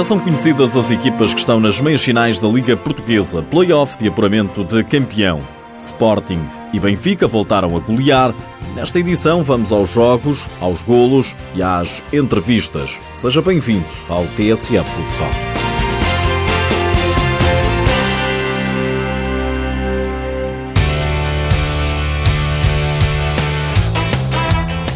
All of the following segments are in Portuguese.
Já são conhecidas as equipas que estão nas meias finais da Liga Portuguesa, play-off de apuramento de campeão. Sporting e Benfica voltaram a golear. Nesta edição vamos aos jogos, aos golos e às entrevistas. Seja bem-vindo ao TSF Futsal.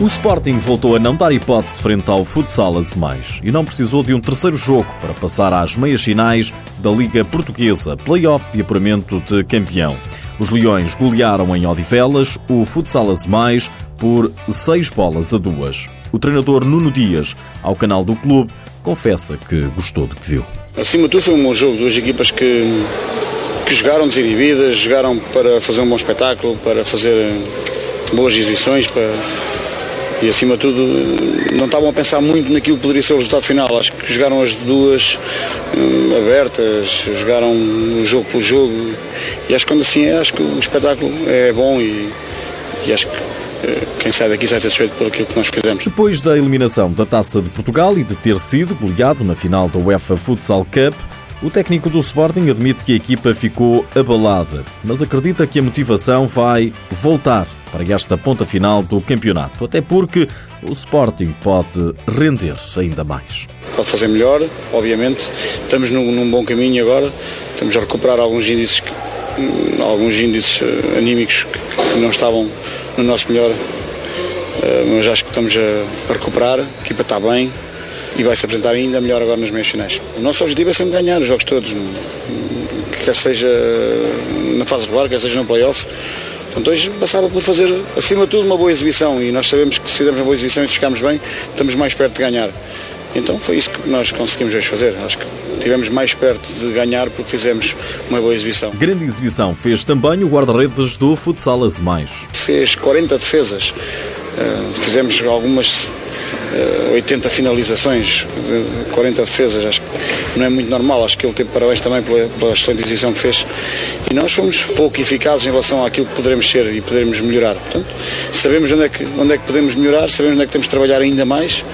O Sporting voltou a não dar hipótese frente ao Futsal Azemais e não precisou de um terceiro jogo para passar às meias finais da Liga Portuguesa, play-off de apuramento de campeão. Os Leões golearam em Odivelas o Futsal Azemais por seis bolas a duas. O treinador Nuno Dias, ao canal do clube, confessa que gostou do que viu. Acima de tudo foi um bom jogo, duas equipas que, que jogaram desinibidas, jogaram para fazer um bom espetáculo, para fazer boas exibições, para e acima de tudo não estavam a pensar muito naquilo que poderia ser o resultado final. Acho que jogaram as duas hum, abertas, jogaram o jogo pelo jogo e acho que quando assim é, acho que o espetáculo é bom e, e acho que eh, quem sai daqui sai satisfeito por aquilo que nós fizemos. Depois da eliminação da Taça de Portugal e de ter sido goleado na final da UEFA Futsal Cup, o técnico do Sporting admite que a equipa ficou abalada, mas acredita que a motivação vai voltar para esta ponta final do campeonato, até porque o Sporting pode render ainda mais. Pode fazer melhor, obviamente. Estamos num, num bom caminho agora. Estamos a recuperar alguns índices, hum, alguns índices eh, anímicos que não estavam no nosso melhor, eh, mas acho que estamos a recuperar. A equipa está bem, e vai se apresentar ainda melhor agora nas meias finais. O nosso objetivo é sempre ganhar os jogos todos, quer seja na fase regular, quer seja no playoff. Portanto, hoje passava por fazer, acima de tudo, uma boa exibição e nós sabemos que se fizermos uma boa exibição e se chegarmos bem, estamos mais perto de ganhar. Então foi isso que nós conseguimos hoje fazer. Acho que estivemos mais perto de ganhar porque fizemos uma boa exibição. Grande exibição fez também o guarda-redes do Futsal Azemais. Fez 40 defesas, uh, fizemos algumas 80 eh, finalizações, 40 defesas, acho que não é muito normal, acho que ele teve parabéns também pela, pela excelente decisão que fez. E nós fomos pouco eficazes em relação àquilo que poderemos ser e poderemos melhorar. Portanto, sabemos onde é que, onde é que podemos melhorar, sabemos onde é que temos de trabalhar ainda mais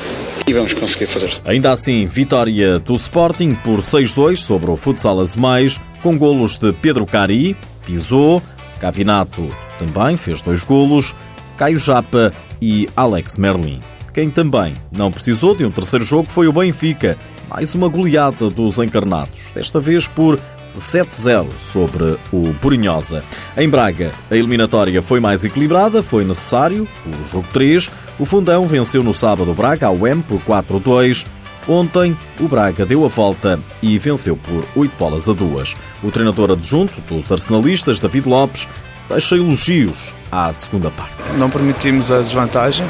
e vamos conseguir fazer. Ainda assim, vitória do Sporting por 6-2 sobre o Futsal Azemais, com golos de Pedro Cari, pisou, Cavinato também fez dois golos, Caio Japa e Alex Merlin. Quem também não precisou de um terceiro jogo foi o Benfica, mais uma goleada dos encarnados, desta vez por 7-0 sobre o Purinhosa. Em Braga, a eliminatória foi mais equilibrada, foi necessário o jogo 3. O Fundão venceu no sábado o Braga ao M por 4-2. Ontem, o Braga deu a volta e venceu por 8 bolas a 2. O treinador adjunto dos arsenalistas, David Lopes, deixa elogios à segunda parte. Não permitimos a desvantagem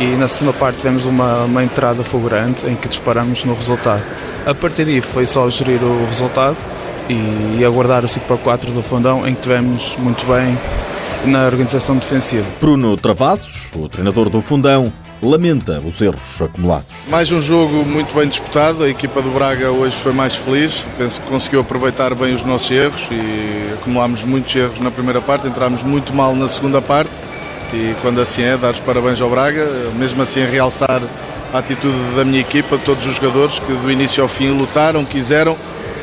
e na segunda parte tivemos uma, uma entrada fulgurante em que disparamos no resultado. A partir daí foi só gerir o resultado e aguardar o 5 para 4 do fundão em que tivemos muito bem na organização defensiva. Bruno Travassos, o treinador do fundão, lamenta os erros acumulados. Mais um jogo muito bem disputado, a equipa do Braga hoje foi mais feliz, penso que conseguiu aproveitar bem os nossos erros e acumulámos muitos erros na primeira parte, entramos muito mal na segunda parte e quando assim é, dar os parabéns ao Braga, mesmo assim realçar a atitude da minha equipa, de todos os jogadores que do início ao fim lutaram, quiseram,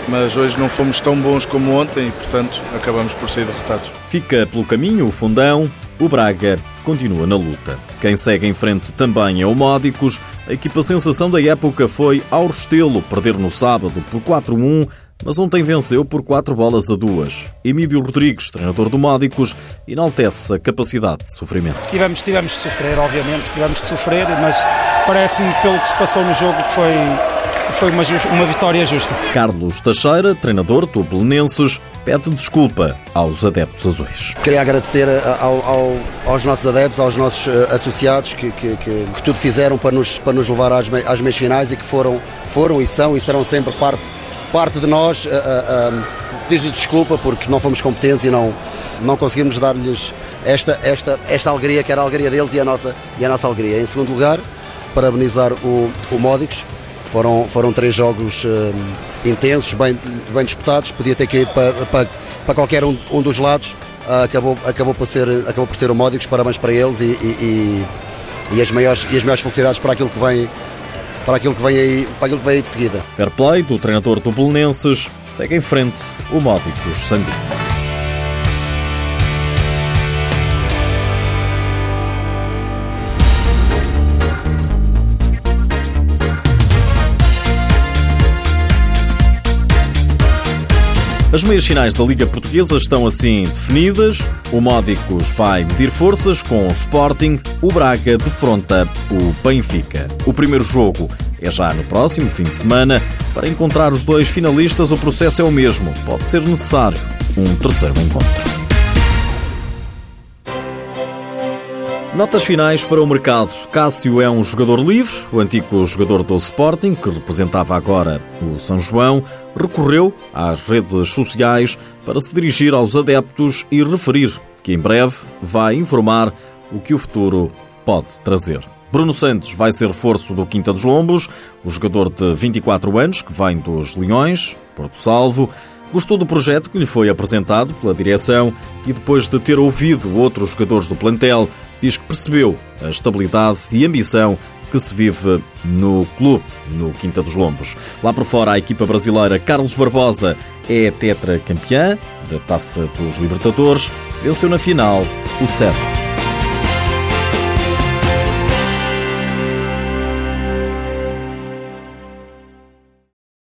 mas hoje não fomos tão bons como ontem e, portanto, acabamos por ser derrotados. Fica pelo caminho o fundão, o Braga continua na luta. Quem segue em frente também é o Módicos. A equipa sensação da época foi ao Restelo, perder no sábado por 4-1 mas ontem venceu por 4 bolas a 2. Emílio Rodrigues, treinador do Módicos, enaltece a capacidade de sofrimento. Tivemos, tivemos de sofrer, obviamente, tivemos de sofrer, mas parece-me, pelo que se passou no jogo, que foi, foi uma, uma vitória justa. Carlos Teixeira, treinador do Belenenses, pede desculpa aos adeptos azuis. Queria agradecer ao, ao, aos nossos adeptos, aos nossos uh, associados que, que, que, que, tudo fizeram para nos, para nos levar às, às meias finais e que foram, foram e são e serão sempre parte parte de nós uh, uh, pedir desculpa porque não fomos competentes e não, não conseguimos dar-lhes esta, esta, esta alegria que era a alegria deles e a nossa, e a nossa alegria. Em segundo lugar, parabenizar o, o Módicos, foram, foram três jogos uh, intensos, bem, bem disputados, podia ter caído para, para, para qualquer um, um dos lados, uh, acabou, acabou, por ser, acabou por ser o Módicos, parabéns para eles e, e, e, e, as maiores, e as maiores felicidades para aquilo que vem para aquilo que vem aí, para aquilo que vem aí de seguida. Fair play do treinador do segue em frente o Módicos Sandino. As meias finais da Liga Portuguesa estão assim definidas. O Módicos vai medir forças com o Sporting, o Braga defronta o Benfica. O primeiro jogo é já no próximo fim de semana. Para encontrar os dois finalistas, o processo é o mesmo. Pode ser necessário um terceiro encontro. Notas finais para o mercado. Cássio é um jogador livre. O antigo jogador do Sporting, que representava agora o São João, recorreu às redes sociais para se dirigir aos adeptos e referir que em breve vai informar o que o futuro pode trazer. Bruno Santos vai ser reforço do Quinta dos Lombos, o jogador de 24 anos que vem dos Leões, Porto Salvo. Gostou do projeto que lhe foi apresentado pela direção e, depois de ter ouvido outros jogadores do plantel, diz que percebeu a estabilidade e ambição que se vive no clube, no Quinta dos Lombos. Lá por fora, a equipa brasileira Carlos Barbosa é tetracampeã da Taça dos Libertadores, venceu na final o Cerro.